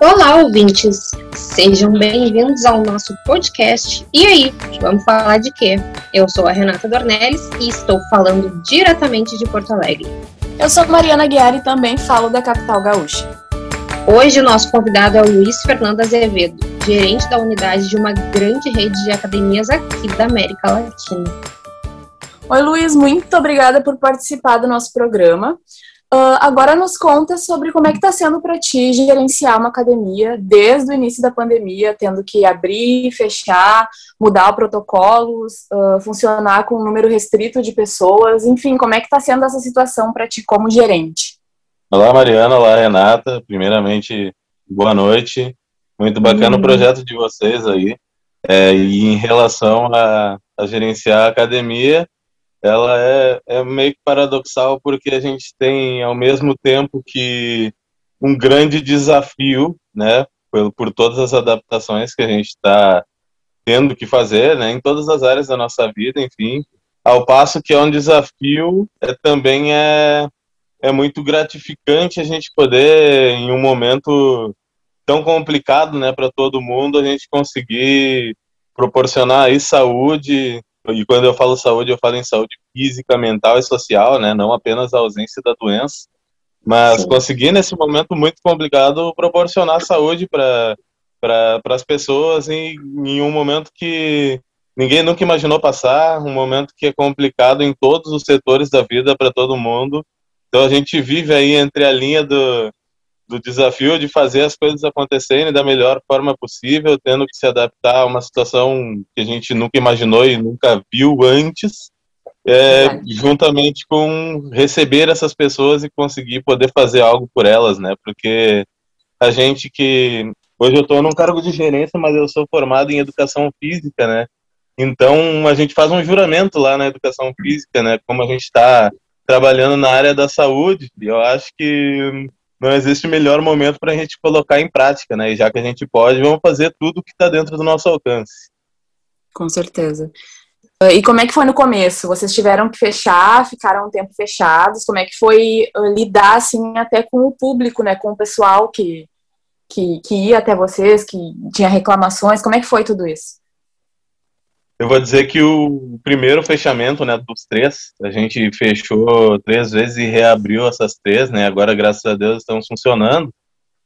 Olá, ouvintes! Sejam bem-vindos ao nosso podcast. E aí, vamos falar de quê? Eu sou a Renata Dornelles e estou falando diretamente de Porto Alegre. Eu sou Mariana Guiar e também falo da capital gaúcha. Hoje o nosso convidado é o Luiz Fernando Azevedo, gerente da unidade de uma grande rede de academias aqui da América Latina. Oi, Luiz, muito obrigada por participar do nosso programa. Uh, agora nos conta sobre como é que está sendo para ti gerenciar uma academia desde o início da pandemia, tendo que abrir, fechar, mudar protocolos, uh, funcionar com um número restrito de pessoas, enfim, como é que está sendo essa situação para ti como gerente? Olá, Mariana, olá, Renata. Primeiramente, boa noite. Muito bacana o projeto de vocês aí. É, e em relação a, a gerenciar a academia, ela é, é meio que paradoxal porque a gente tem ao mesmo tempo que um grande desafio, né, por, por todas as adaptações que a gente está tendo que fazer, né, em todas as áreas da nossa vida, enfim, ao passo que é um desafio, é, também é, é muito gratificante a gente poder, em um momento tão complicado, né, para todo mundo, a gente conseguir proporcionar aí saúde, e quando eu falo saúde, eu falo em saúde física, mental e social, né? Não apenas a ausência da doença, mas Sim. conseguir nesse momento muito complicado proporcionar saúde para para as pessoas em, em um momento que ninguém nunca imaginou passar, um momento que é complicado em todos os setores da vida para todo mundo. Então a gente vive aí entre a linha do do desafio de fazer as coisas acontecerem da melhor forma possível, tendo que se adaptar a uma situação que a gente nunca imaginou e nunca viu antes, é, juntamente com receber essas pessoas e conseguir poder fazer algo por elas, né? Porque a gente que hoje eu estou num cargo de gerência, mas eu sou formado em educação física, né? Então a gente faz um juramento lá na educação física, né? Como a gente está trabalhando na área da saúde, eu acho que não existe melhor momento para a gente colocar em prática, né? E já que a gente pode, vamos fazer tudo que está dentro do nosso alcance. Com certeza. Ah, e como é que foi no começo? Vocês tiveram que fechar, ficaram um tempo fechados? Como é que foi uh, lidar, assim, até com o público, né? Com o pessoal que, que, que ia até vocês, que tinha reclamações? Como é que foi tudo isso? Eu vou dizer que o primeiro fechamento, né, dos três, a gente fechou três vezes e reabriu essas três, né, agora graças a Deus estão funcionando.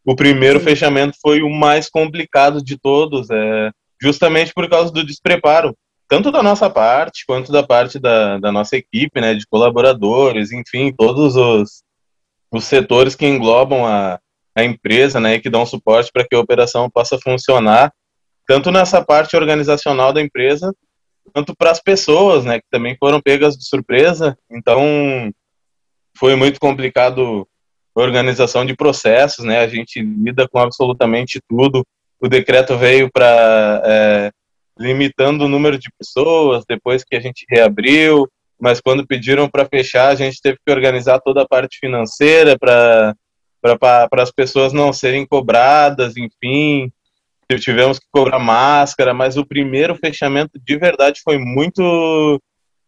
O primeiro Sim. fechamento foi o mais complicado de todos, é, justamente por causa do despreparo, tanto da nossa parte, quanto da parte da, da nossa equipe, né, de colaboradores, enfim, todos os, os setores que englobam a, a empresa, né, e que dão suporte para que a operação possa funcionar tanto nessa parte organizacional da empresa, quanto para as pessoas, né, que também foram pegas de surpresa. Então, foi muito complicado a organização de processos, né, a gente lida com absolutamente tudo. O decreto veio para é, limitando o número de pessoas depois que a gente reabriu, mas quando pediram para fechar, a gente teve que organizar toda a parte financeira para para as pessoas não serem cobradas, enfim, tivemos que cobrar máscara, mas o primeiro fechamento de verdade foi muito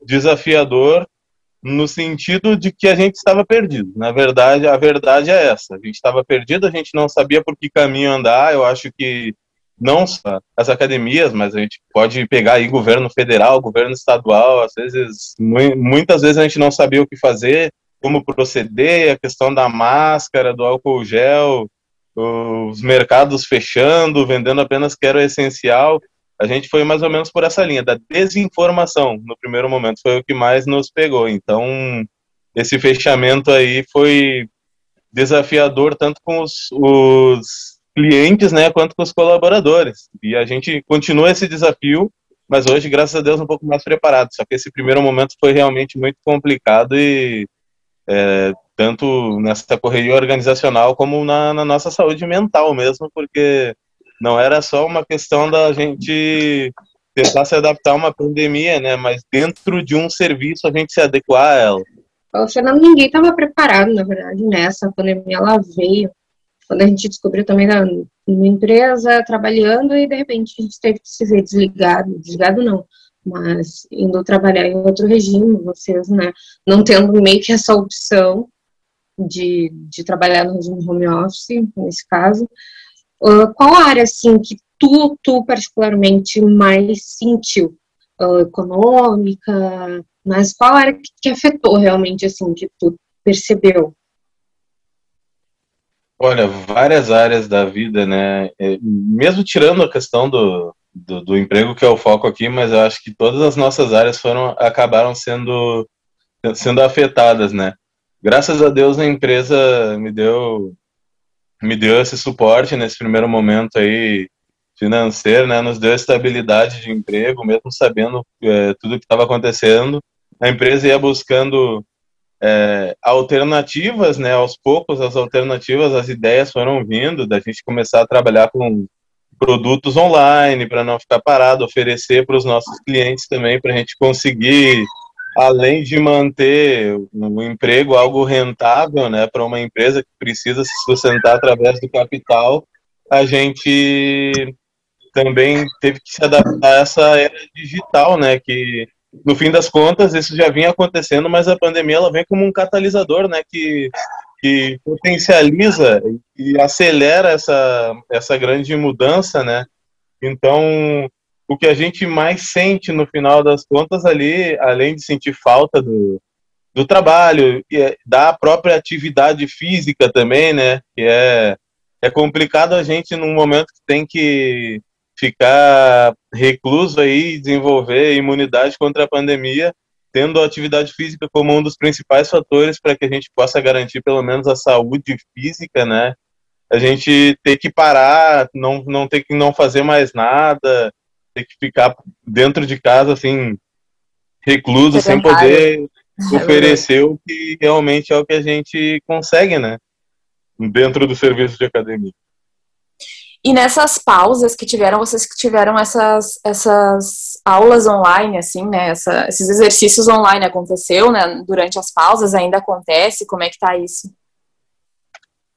desafiador no sentido de que a gente estava perdido. Na verdade, a verdade é essa. A gente estava perdido, a gente não sabia por que caminho andar. Eu acho que não só as academias, mas a gente pode pegar aí governo federal, governo estadual, às vezes, muitas vezes a gente não sabia o que fazer, como proceder, a questão da máscara, do álcool gel, os mercados fechando, vendendo apenas que era o essencial. A gente foi mais ou menos por essa linha da desinformação no primeiro momento, foi o que mais nos pegou. Então, esse fechamento aí foi desafiador tanto com os, os clientes, né, quanto com os colaboradores. E a gente continua esse desafio, mas hoje, graças a Deus, um pouco mais preparado. Só que esse primeiro momento foi realmente muito complicado e é, tanto nessa correria organizacional como na, na, nossa saúde mental mesmo, porque não era só uma questão da gente tentar se adaptar a uma pandemia, né, mas dentro de um serviço a gente se adequar a ela. Fernando, ninguém estava preparado, na verdade, nessa pandemia, ela veio. Quando a gente descobriu também na, numa empresa trabalhando e de repente a gente teve que se ver desligado, desligado não, mas indo trabalhar em outro regime, vocês, né, não tendo meio que essa opção, de, de trabalhar no home office, nesse caso. Uh, qual área, assim, que tu, tu particularmente mais sentiu? Uh, econômica, mas qual área que, que afetou realmente, assim, que tu percebeu? Olha, várias áreas da vida, né? É, mesmo tirando a questão do, do, do, emprego, que é o foco aqui, mas eu acho que todas as nossas áreas foram acabaram sendo, sendo afetadas, né? Graças a Deus a empresa me deu me deu esse suporte nesse primeiro momento aí financeiro, né? Nos deu estabilidade de emprego, mesmo sabendo é, tudo que estava acontecendo. A empresa ia buscando é, alternativas, né? Aos poucos as alternativas, as ideias foram vindo da gente começar a trabalhar com produtos online para não ficar parado, oferecer para os nossos clientes também para a gente conseguir, além de manter um emprego algo rentável, né, para uma empresa que precisa se sustentar através do capital, a gente também teve que se adaptar a essa era digital, né, que no fim das contas isso já vinha acontecendo, mas a pandemia ela vem como um catalisador, né, que que potencializa e acelera essa, essa grande mudança, né? Então, o que a gente mais sente no final das contas ali, além de sentir falta do, do trabalho, é da própria atividade física também, né? Que é, é complicado a gente num momento que tem que ficar recluso aí, desenvolver imunidade contra a pandemia, tendo a atividade física como um dos principais fatores para que a gente possa garantir pelo menos a saúde física, né? A gente ter que parar, não, não ter que não fazer mais nada, ter que ficar dentro de casa, assim, recluso, sem poder é oferecer o que realmente é o que a gente consegue, né? Dentro do serviço de academia. E nessas pausas que tiveram, vocês que tiveram essas, essas aulas online, assim, né? Essa, esses exercícios online aconteceu, né? Durante as pausas ainda acontece? Como é que tá isso?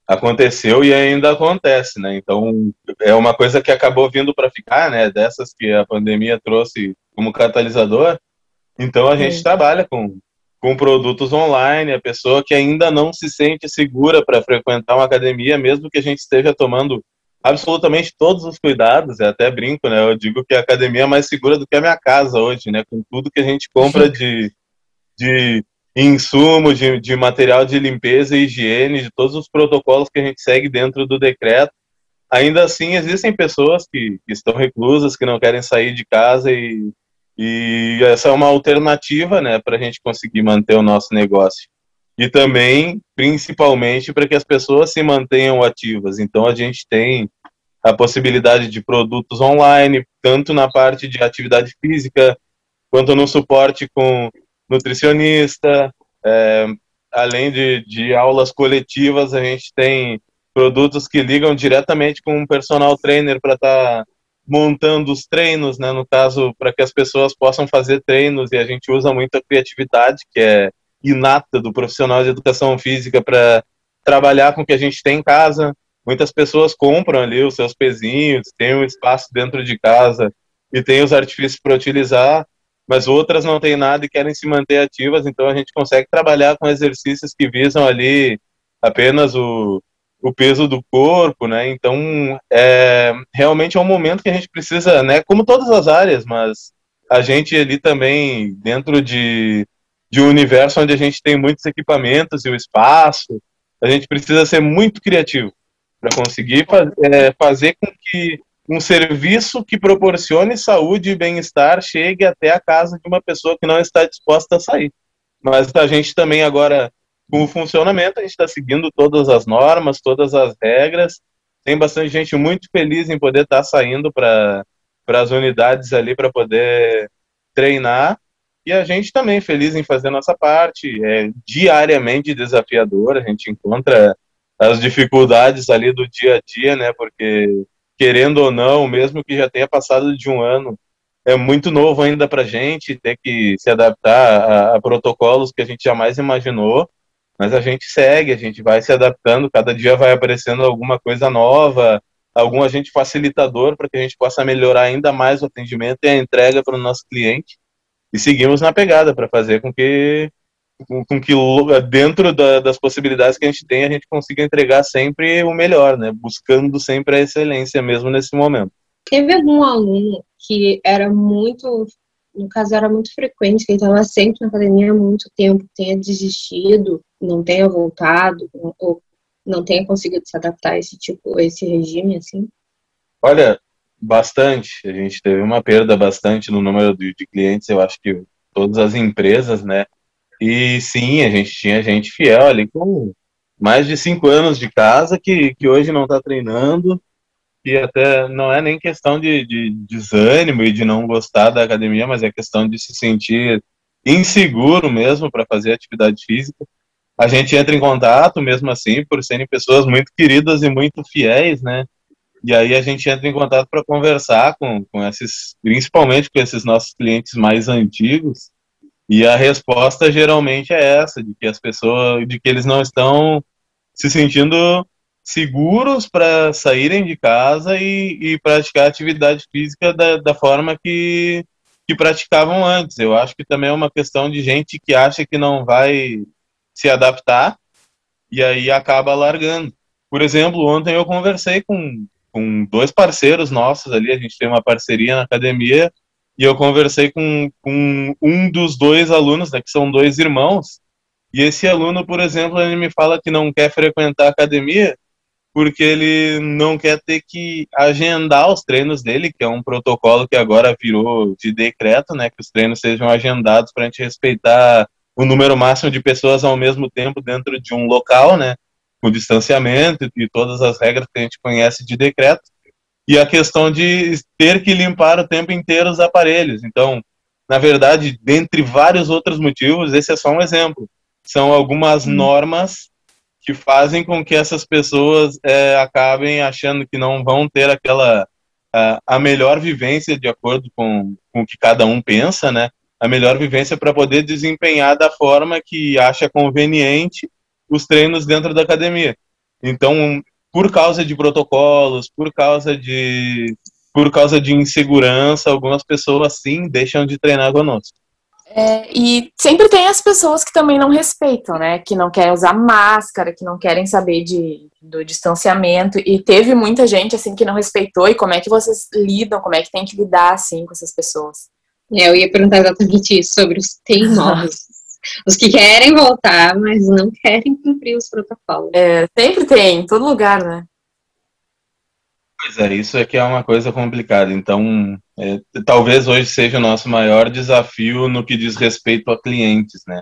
Aconteceu e ainda acontece, né? Então é uma coisa que acabou vindo para ficar, né? Dessas que a pandemia trouxe como catalisador. Então a gente trabalha com com produtos online, a pessoa que ainda não se sente segura para frequentar uma academia, mesmo que a gente esteja tomando absolutamente todos os cuidados, é até brinco, né? Eu digo que a academia é mais segura do que a minha casa hoje, né? Com tudo que a gente compra de, de insumo, de, de material de limpeza e higiene, de todos os protocolos que a gente segue dentro do decreto. Ainda assim, existem pessoas que, que estão reclusas, que não querem sair de casa e, e essa é uma alternativa, né, para a gente conseguir manter o nosso negócio e também, principalmente, para que as pessoas se mantenham ativas. Então, a gente tem a possibilidade de produtos online, tanto na parte de atividade física, quanto no suporte com nutricionista. É, além de, de aulas coletivas, a gente tem produtos que ligam diretamente com um personal trainer para estar tá montando os treinos, né? No caso, para que as pessoas possam fazer treinos e a gente usa muito a criatividade, que é inata do profissional de educação física para trabalhar com o que a gente tem em casa. Muitas pessoas compram ali os seus pezinhos, tem um espaço dentro de casa e tem os artifícios para utilizar, mas outras não têm nada e querem se manter ativas, então a gente consegue trabalhar com exercícios que visam ali apenas o, o peso do corpo, né? Então, é, realmente é um momento que a gente precisa, né? Como todas as áreas, mas a gente ali também, dentro de de um universo onde a gente tem muitos equipamentos e o espaço, a gente precisa ser muito criativo para conseguir faz, é, fazer com que um serviço que proporcione saúde e bem-estar chegue até a casa de uma pessoa que não está disposta a sair. Mas a gente também agora, com o funcionamento, a gente está seguindo todas as normas, todas as regras. Tem bastante gente muito feliz em poder estar tá saindo para as unidades ali para poder treinar e a gente também feliz em fazer nossa parte. É diariamente desafiador, a gente encontra as dificuldades ali do dia a dia, né? Porque querendo ou não, mesmo que já tenha passado de um ano, é muito novo ainda para a gente ter que se adaptar a, a, protocolos que a gente jamais imaginou, mas a gente segue, a gente vai se adaptando, cada dia vai aparecendo alguma coisa nova, algum agente facilitador para que a gente possa melhorar ainda mais o atendimento e a entrega para o nosso cliente e seguimos na pegada para fazer com que com que dentro da, das possibilidades que a gente tem, a gente consiga entregar sempre o melhor, né? Buscando sempre a excelência mesmo nesse momento. Teve algum aluno que era muito, no caso era muito frequente, que estava sempre na academia há muito tempo, tenha desistido, não tenha voltado, ou não tenha conseguido se adaptar a esse tipo, a esse regime, assim? Olha, bastante. A gente teve uma perda bastante no número de, de clientes, eu acho que todas as empresas, né? E sim, a gente tinha gente fiel ali com mais de cinco anos de casa que, que hoje não está treinando, que até não é nem questão de, de, desânimo e de não gostar da academia, mas é questão de se sentir inseguro mesmo para fazer atividade física. A gente entra em contato mesmo assim, por serem pessoas muito queridas e muito fiéis, né? E aí a gente entra em contato para conversar com, com esses, principalmente com esses nossos clientes mais antigos, e a resposta geralmente é essa, de que as pessoas, de que eles não estão se sentindo seguros para saírem de casa e, e praticar atividade física da, da forma que, que praticavam antes. Eu acho que também é uma questão de gente que acha que não vai se adaptar e aí acaba largando. Por exemplo, ontem eu conversei com, com dois parceiros nossos ali, a gente tem uma parceria na academia e eu conversei com, com um dos dois alunos, né, que são dois irmãos, e esse aluno, por exemplo, ele me fala que não quer frequentar a academia porque ele não quer ter que agendar os treinos dele, que é um protocolo que agora virou de decreto, né, que os treinos sejam agendados para a gente respeitar o número máximo de pessoas ao mesmo tempo dentro de um local, né, com distanciamento e todas as regras que a gente conhece de decreto e a questão de ter que limpar o tempo inteiro os aparelhos. Então, na verdade, dentre vários outros motivos, esse é só um exemplo. São algumas hum. normas que fazem com que essas pessoas é, acabem achando que não vão ter aquela a, a melhor vivência de acordo com, com o que cada um pensa, né? A melhor vivência para poder desempenhar da forma que acha conveniente os treinos dentro da academia. Então, por causa de protocolos, por causa de por causa de insegurança, algumas pessoas sim deixam de treinar conosco. É, e sempre tem as pessoas que também não respeitam, né? Que não querem usar máscara, que não querem saber de, do distanciamento. E teve muita gente assim que não respeitou. E como é que vocês lidam? Como é que tem que lidar assim com essas pessoas? É, eu ia perguntar exatamente isso sobre os teimosos. Os que querem voltar, mas não querem cumprir os protocolos. É, sempre tem, em todo lugar, né? Pois é, isso é que é uma coisa complicada. Então, é, talvez hoje seja o nosso maior desafio no que diz respeito a clientes, né?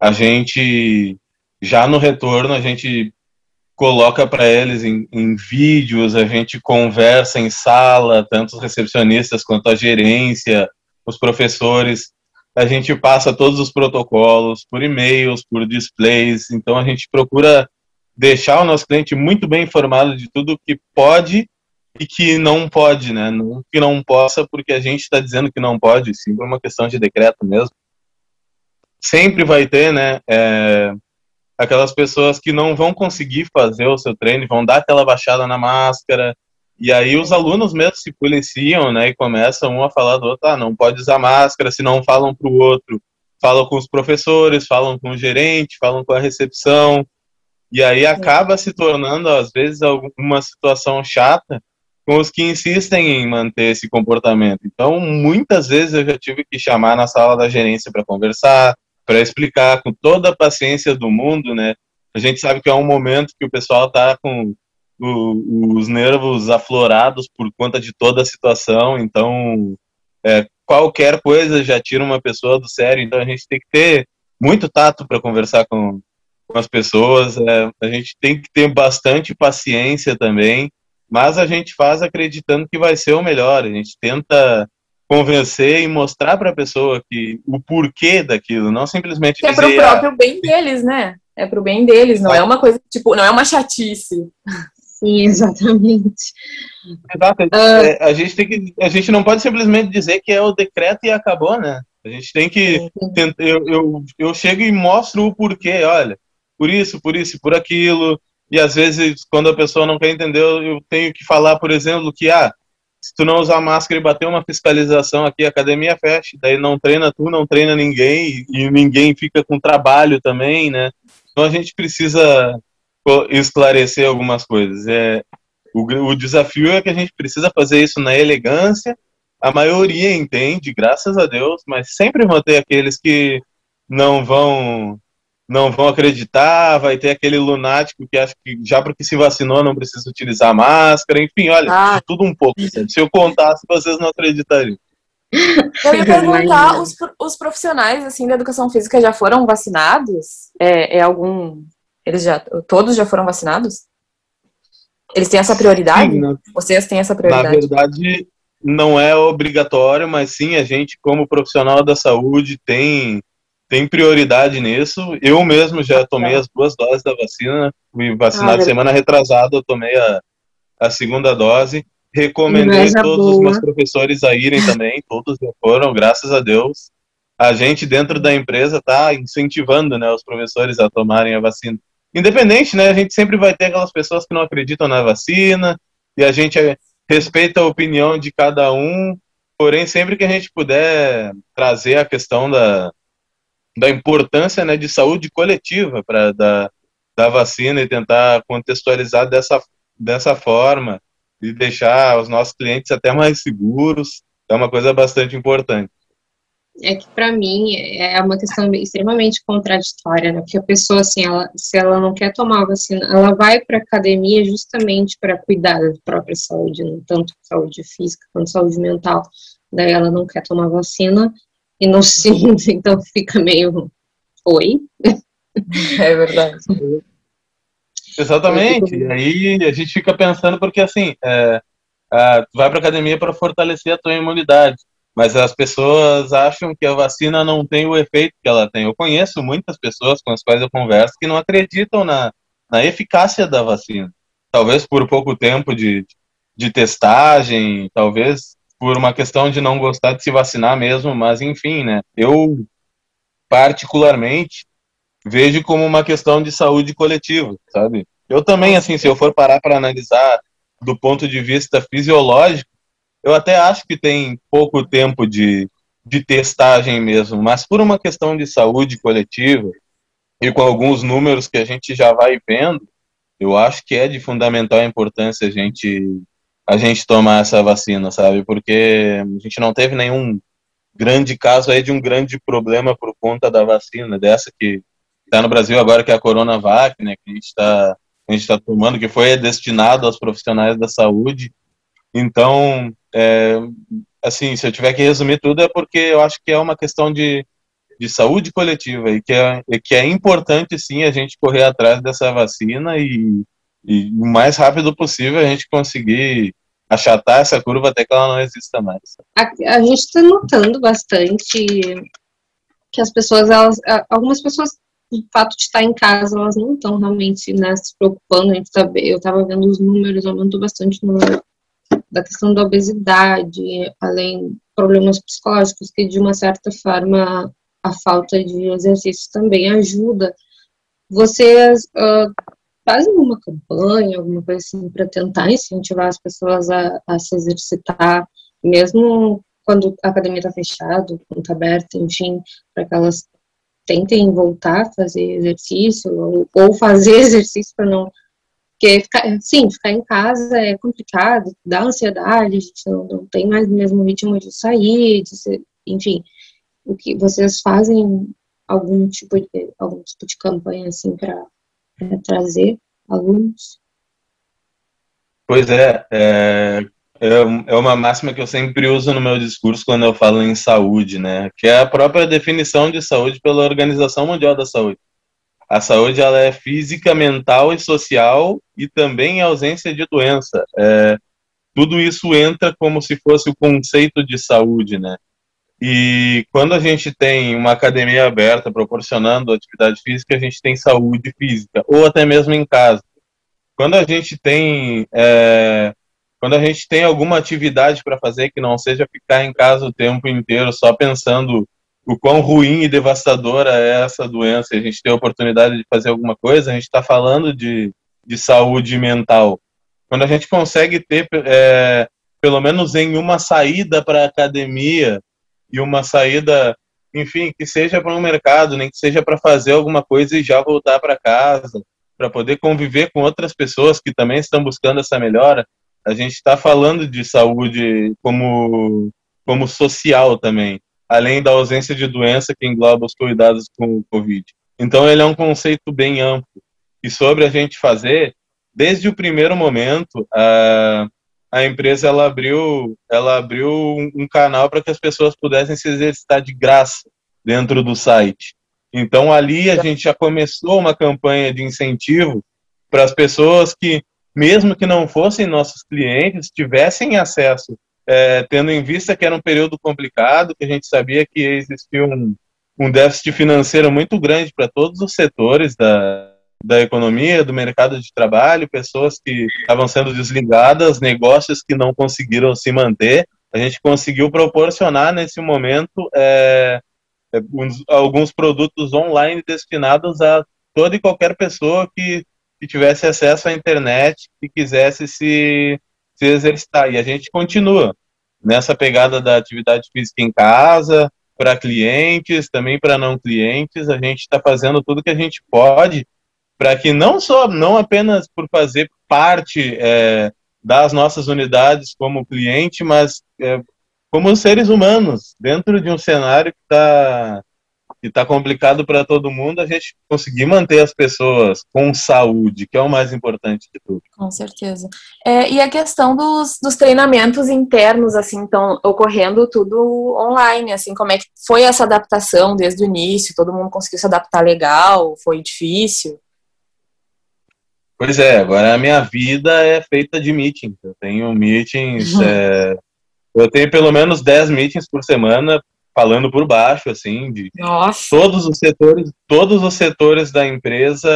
A gente, já no retorno, a gente coloca para eles em, em, vídeos, a gente conversa em sala, tanto os recepcionistas quanto a gerência, os professores, a gente passa todos os protocolos por e-mails, por displays, então a gente procura deixar o nosso cliente muito bem informado de tudo que pode e que não pode, né? Não que não possa porque a gente está dizendo que não pode, sim por uma questão de decreto mesmo. Sempre vai ter, né? É, aquelas pessoas que não vão conseguir fazer o seu treino, vão dar aquela baixada na máscara, e aí os alunos mesmo se policiam, né, e começam um a falar do outro, ah, não pode usar máscara, se não falam para o outro, falam com os professores, falam com o gerente, falam com a recepção, e aí acaba se tornando, às vezes, alguma situação chata com os que insistem em manter esse comportamento. Então, muitas vezes eu já tive que chamar na sala da gerência para conversar, para explicar com toda a paciência do mundo, né? A gente sabe que é um momento que o pessoal está com o, os nervos aflorados por conta de toda a situação, então é, qualquer coisa já tira uma pessoa do sério, então a gente tem que ter muito tato para conversar com, com as pessoas, é, a gente tem que ter bastante paciência também, mas a gente faz acreditando que vai ser o melhor, a gente tenta convencer e mostrar para a pessoa que o porquê daquilo, não simplesmente que é para o próprio ah, bem deles, né? É para o bem deles, não é uma coisa tipo, não é uma chatice. Sim, exatamente. Exato. Uh, a, gente tem que, a gente não pode simplesmente dizer que é o decreto e acabou, né? A gente tem que. Tentar, eu, eu, eu chego e mostro o porquê, olha, por isso, por isso, por aquilo. E às vezes, quando a pessoa não quer entender, eu tenho que falar, por exemplo, que ah, se tu não usar máscara e bater uma fiscalização aqui, a academia fecha, daí não treina tu, não treina ninguém, e ninguém fica com trabalho também, né? Então a gente precisa esclarecer algumas coisas. É, o, o desafio é que a gente precisa fazer isso na elegância, a maioria entende, graças a Deus, mas sempre vão ter aqueles que não vão não vão acreditar, vai ter aquele lunático que acha que já porque se vacinou não precisa utilizar máscara, enfim, olha, ah. tudo um pouco. Se eu contasse, vocês não acreditariam. Eu ia perguntar, os, os profissionais assim da educação física já foram vacinados? É, é algum, eles já, todos já foram vacinados? Eles têm essa prioridade? Sim, Vocês têm essa prioridade? Na verdade, não é obrigatório, mas sim a gente, como profissional da saúde, tem tem prioridade nisso. Eu mesmo já tomei as duas doses da vacina, fui vacinado ah, semana retrasada, eu tomei a, a segunda dose. Recomendei todos boa. os meus professores a irem também, todos já foram, graças a Deus. A gente dentro da empresa está incentivando né, os professores a tomarem a vacina. Independente, né? A gente sempre vai ter aquelas pessoas que não acreditam na vacina, e a gente respeita a opinião de cada um, porém, sempre que a gente puder trazer a questão da, da importância né, de saúde coletiva para da, da vacina e tentar contextualizar dessa, dessa forma e deixar os nossos clientes até mais seguros é uma coisa bastante importante. É que para mim é uma questão extremamente contraditória, né? Porque a pessoa, assim, ela, se ela não quer tomar a vacina, ela vai para academia justamente para cuidar da própria saúde, né? tanto saúde física quanto saúde mental. Daí ela não quer tomar vacina e não sinto, então fica meio. Oi? É verdade. Exatamente. E aí a gente fica pensando, porque assim, é, é, tu vai para academia para fortalecer a tua imunidade, mas as pessoas acham que a vacina não tem o efeito que ela tem. Eu conheço muitas pessoas com as quais eu converso que não acreditam na, na eficácia da vacina. Talvez por pouco tempo de, de testagem, talvez por uma questão de não gostar de se vacinar mesmo, mas enfim, né? Eu particularmente vejo como uma questão de saúde coletiva, sabe? Eu também, assim, se eu for parar para analisar do ponto de vista fisiológico, eu até acho que tem pouco tempo de, de testagem mesmo, mas por uma questão de saúde coletiva e com alguns números que a gente já vai vendo, eu acho que é de fundamental importância a gente a gente tomar essa vacina, sabe? Porque a gente não teve nenhum grande caso aí de um grande problema por conta da vacina, dessa que está no Brasil agora, que é a Coronavac, né? Que a gente está está tomando, que foi destinado aos profissionais da saúde. Então, é, assim, se eu tiver que resumir tudo, é porque eu acho que é uma questão de, de saúde coletiva e que é, que é importante, sim, a gente correr atrás dessa vacina e, e o mais rápido possível a gente conseguir achatar essa curva até que ela não exista mais. A, a gente está notando bastante que as pessoas, elas, algumas pessoas, o fato de estar em casa, elas não estão realmente né, se preocupando. A gente tá, eu estava vendo os números, aumentou bastante no, da questão da obesidade, além problemas psicológicos, que de uma certa forma a falta de exercício também ajuda. Vocês uh, fazem uma campanha, alguma coisa assim, para tentar incentivar as pessoas a, a, se exercitar, mesmo quando a academia está fechada, quando está aberta, enfim, para que elas tentem voltar a fazer exercício, ou, ou fazer exercício para não. Porque, ficar, sim, ficar em casa é complicado, dá ansiedade, a gente não, não tem mais o mesmo ritmo de sair, de ser, enfim. O que vocês fazem algum tipo de, algum tipo de campanha assim para trazer alunos? Pois é, é, é uma máxima que eu sempre uso no meu discurso quando eu falo em saúde, né? Que é a própria definição de saúde pela Organização Mundial da Saúde. A saúde ela é física, mental e social e também ausência de doença. É, tudo isso entra como se fosse o conceito de saúde, né? E quando a gente tem uma academia aberta proporcionando atividade física, a gente tem saúde física, ou até mesmo em casa. Quando a gente tem, é, quando a gente tem alguma atividade para fazer que não seja ficar em casa o tempo inteiro só pensando o quão ruim e devastadora é essa doença, a gente tem a oportunidade de fazer alguma coisa, a gente está falando de, de saúde mental. Quando a gente consegue ter é, pelo menos em uma saída para a academia e uma saída, enfim, que seja para um mercado, nem que seja para fazer alguma coisa e já voltar para casa, para poder conviver com outras pessoas que também estão buscando essa melhora. A gente está falando de saúde como, como social também, além da ausência de doença que engloba os cuidados com o Covid. Então, ele é um conceito bem amplo. E sobre a gente fazer, desde o primeiro momento, a, a empresa ela abriu, ela abriu um, canal para que as pessoas pudessem se exercitar de graça dentro do site. Então, ali a gente já começou uma campanha de incentivo para as pessoas que, mesmo que não fossem nossos clientes, tivessem acesso, é, tendo em vista que era um período complicado, que a gente sabia que existia um, um déficit financeiro muito grande para todos os setores da, da economia, do mercado de trabalho, pessoas que estavam sendo desligadas, negócios que não conseguiram se manter. A gente conseguiu proporcionar nesse momento é, é uns, alguns produtos online destinados a toda e qualquer pessoa que, que tivesse acesso à internet e quisesse se, se exercitar. E a gente continua nessa pegada da atividade física em casa, para clientes, também para não clientes. A gente está fazendo tudo que a gente pode para que não só, não apenas por fazer parte é, das nossas unidades como cliente, mas é, como seres humanos, dentro de um cenário que está que está complicado para todo mundo, a gente conseguir manter as pessoas com saúde, que é o mais importante de tudo. Com certeza. É, e a questão dos, dos treinamentos internos, assim, estão ocorrendo tudo online, assim, como é que foi essa adaptação desde o início? Todo mundo conseguiu se adaptar legal? Foi difícil? Pois é, agora a minha vida é feita de meetings. Eu tenho meetings, é, eu tenho pelo menos 10 meetings por semana falando por baixo, assim, de Nossa. todos os setores, todos os setores da empresa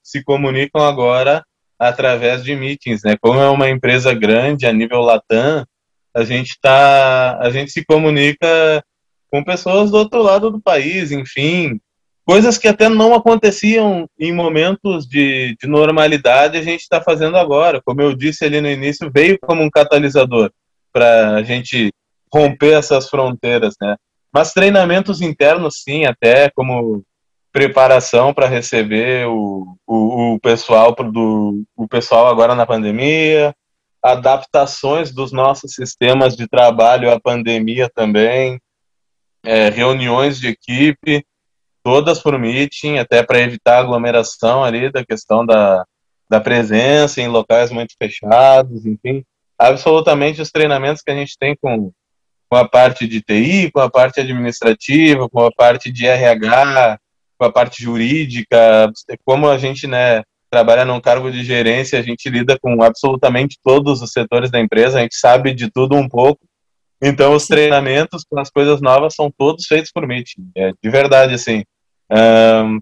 se comunicam agora através de meetings, né? Como é uma empresa grande a nível Latam, a gente tá, a gente se comunica com pessoas do outro lado do país, enfim, coisas que até não aconteciam em momentos de, de normalidade, a gente está fazendo agora. Como eu disse ali no início, veio como um catalisador para a gente romper essas fronteiras, né? Mas treinamentos internos, sim, até como preparação para receber o, o, o, pessoal do o pessoal agora na pandemia, adaptações dos nossos sistemas de trabalho à pandemia também, é, reuniões de equipe, todas por meeting, até para evitar aglomeração ali da questão da, da presença em locais muito fechados, enfim, absolutamente os treinamentos que a gente tem com com a parte de TI, com a parte administrativa, com a parte de RH, com a parte jurídica, como a gente, né, trabalha num cargo de gerência, a gente lida com absolutamente todos os setores da empresa, a gente sabe de tudo um pouco. Então, os treinamentos com as coisas novas são todos feitos por Meeting. É, de verdade, assim. Um,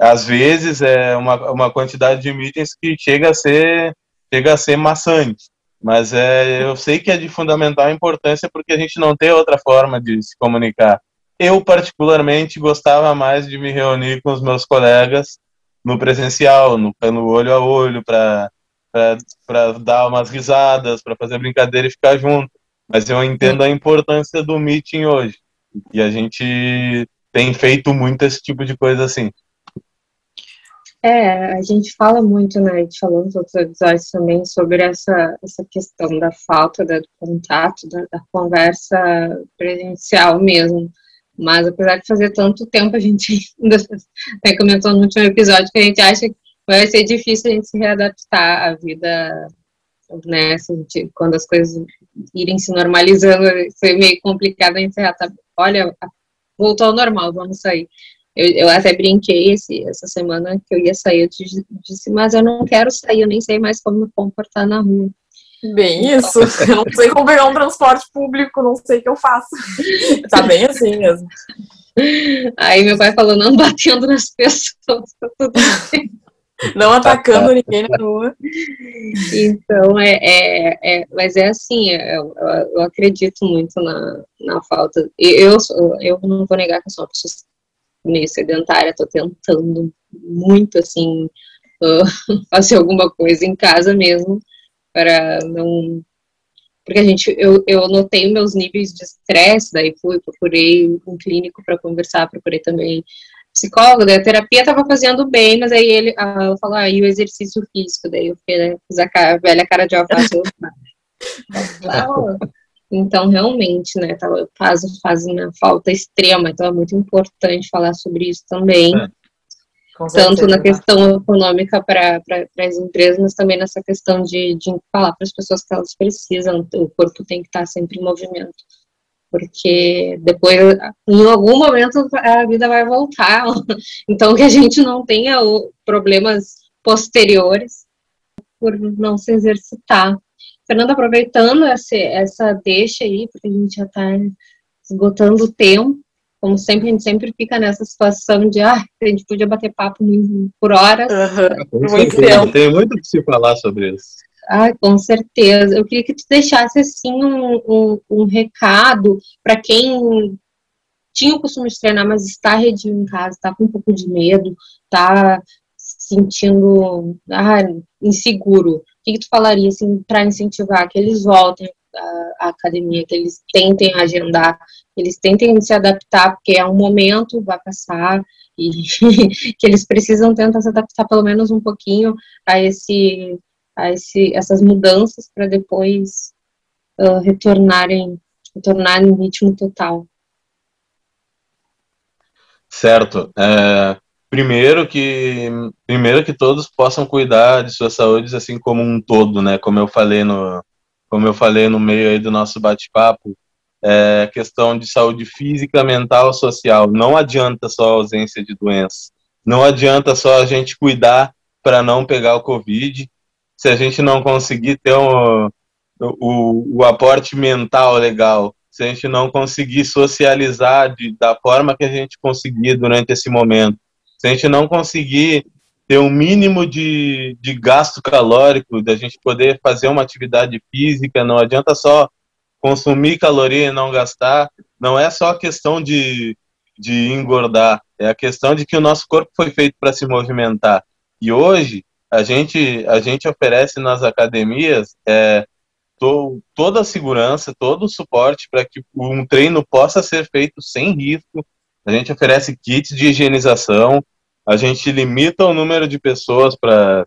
às vezes é uma, uma quantidade de meetings que chega a ser chega a ser maçante. Mas é, eu sei que é de fundamental importância porque a gente não tem outra forma de se comunicar. Eu, particularmente, gostava mais de me reunir com os meus colegas no presencial, no, no olho a olho, para dar umas risadas, para fazer brincadeira e ficar junto. Mas eu entendo a importância do meeting hoje. E a gente tem feito muito esse tipo de coisa assim. É, a gente fala muito, né, gente falou nos outros episódios também sobre essa, essa questão da falta do contato, da, da conversa presencial mesmo. Mas apesar de fazer tanto tempo, a gente ainda até comentou no último episódio que a gente acha que vai ser difícil a gente se readaptar à vida, né, quando as coisas irem se normalizando, foi meio complicado a gente se readaptar. Olha, voltou ao normal, vamos sair. Eu, eu até brinquei esse, essa semana que eu ia sair, eu disse, mas eu não quero sair, eu nem sei mais como me comportar na rua. Bem isso, eu não sei como pegar um transporte público, não sei o que eu faço. Tá bem assim mesmo. Aí meu pai falou, não batendo nas pessoas, tá tudo bem. Não atacando ninguém na rua. Então, é, é, é, mas é assim, é, eu, eu acredito muito na, na falta. Eu, eu não vou negar que eu sou uma pessoa meio sedentária, tô tentando muito, assim, uh, fazer alguma coisa em casa mesmo, para não. porque a gente, eu, eu notei meus níveis de estresse, daí fui, procurei um clínico para conversar, procurei também psicólogo, daí a terapia estava fazendo bem, mas aí ele ela falou, ah, e o exercício físico, daí eu né, fiz a, cara, a velha cara de alface, então, realmente, né, tá, faz, faz uma falta extrema, então é muito importante falar sobre isso também. É. Tanto na questão econômica para as empresas, mas também nessa questão de, de falar para as pessoas que elas precisam, o corpo tem que estar sempre em movimento. Porque depois, em algum momento, a vida vai voltar. Então, que a gente não tenha problemas posteriores por não se exercitar. Fernanda, aproveitando essa, essa deixa aí, porque a gente já está esgotando o tempo, como sempre, a gente sempre fica nessa situação de, ah, a gente podia bater papo por horas. Uhum. Muito tempo. Tem muito que se falar sobre isso. Ah, com certeza. Eu queria que tu deixasse, assim, um, um, um recado para quem tinha o costume de treinar, mas está redio em casa, está com um pouco de medo, está sentindo ah, inseguro que, que tu falaria assim, para incentivar que eles voltem à, academia, que eles tentem agendar, que eles tentem se adaptar, porque é um momento, vai passar, e que eles precisam tentar se adaptar pelo menos um pouquinho a esse a esse, essas mudanças para depois uh, retornarem retornarem em ritmo total. Certo. É, primeiro que primeiro que todos possam cuidar de sua saúde assim como um todo, né? Como eu falei no como eu falei no meio aí do nosso bate-papo, é questão de saúde física, mental, social. Não adianta só a ausência de doença. Não adianta só a gente cuidar para não pegar o Covid. Se a gente não conseguir ter um, o, o aporte mental legal, se a gente não conseguir socializar de, da forma que a gente conseguir durante esse momento, se a gente não conseguir ter um mínimo de, de gasto calórico, da gente poder fazer uma atividade física, não adianta só consumir caloria e não gastar, não é só a questão de, de engordar, é a questão de que o nosso corpo foi feito para se movimentar. E hoje, a gente, a gente oferece nas academias é, to, toda a segurança, todo o suporte para que um treino possa ser feito sem risco, a gente oferece kits de higienização, a gente limita o número de pessoas para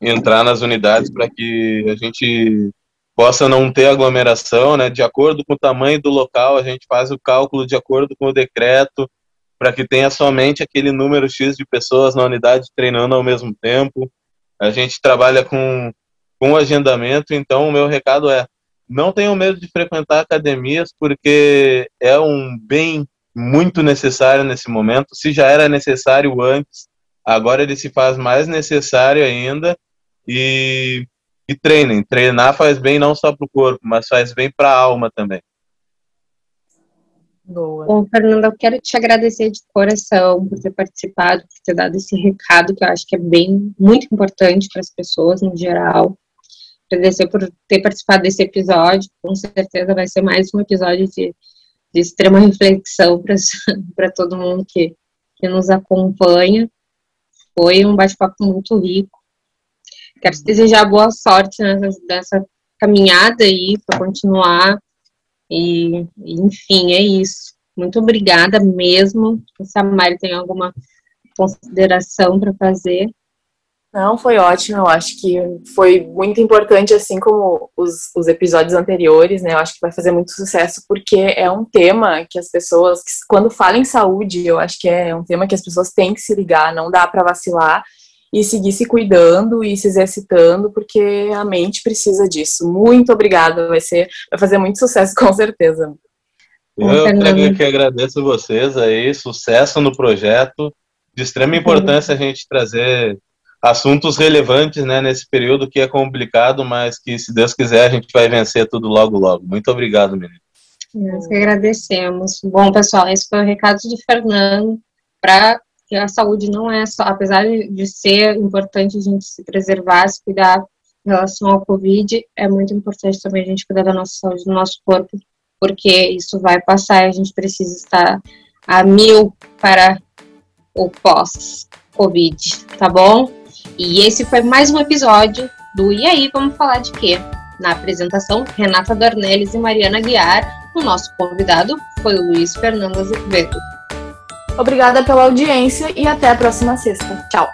entrar nas unidades para que a gente possa não ter aglomeração, né? De acordo com o tamanho do local, a gente faz o cálculo de acordo com o decreto para que tenha somente aquele número X de pessoas na unidade treinando ao mesmo tempo. A gente trabalha com, com agendamento, então o meu recado é: não tenham medo de frequentar academias, porque é um bem muito necessário nesse momento. Se já era necessário antes, agora ele se faz mais necessário ainda. E, e treinem. Treinar faz bem não só para o corpo, mas faz bem para a alma também. Boa. Bom, Fernanda, eu quero te agradecer de coração por ter participado, por ter dado esse recado que eu acho que é bem, muito importante para as pessoas no geral. Agradecer por ter participado desse episódio, com certeza vai ser mais um episódio de de extrema reflexão para todo mundo que, que nos acompanha. Foi um bate-papo muito rico. Quero te desejar boa sorte nessa, nessa caminhada aí para continuar. E, enfim, é isso. Muito obrigada mesmo. Se a Mari tem alguma consideração para fazer. Não, foi ótimo. Eu acho que foi muito importante, assim como os, os episódios anteriores, né? Eu acho que vai fazer muito sucesso porque é um tema que as pessoas, quando falam em saúde, eu acho que é um tema que as pessoas têm que se ligar, não dá para vacilar e seguir se cuidando e se exercitando, porque a mente precisa disso. Muito obrigada, vai ser, vai fazer muito sucesso com certeza. Eu que agradeço vocês aí, sucesso no projeto. De extrema importância a gente trazer assuntos relevantes né, nesse período que é complicado, mas que, se Deus quiser, a gente vai vencer tudo logo, logo. Muito obrigado, menino. Nós que agradecemos. Bom, pessoal, esse foi o recado de Fernando para que a saúde não é só, apesar de ser importante a gente se preservar, se cuidar em relação ao Covid, é muito importante também a gente cuidar da nossa saúde, do nosso corpo, porque isso vai passar e a gente precisa estar a mil para o pós-Covid, tá bom? E esse foi mais um episódio do E aí, vamos falar de quê? Na apresentação, Renata Dornelles e Mariana Guiar. O nosso convidado foi o Luiz Fernando Azevedo. Obrigada pela audiência e até a próxima sexta. Tchau!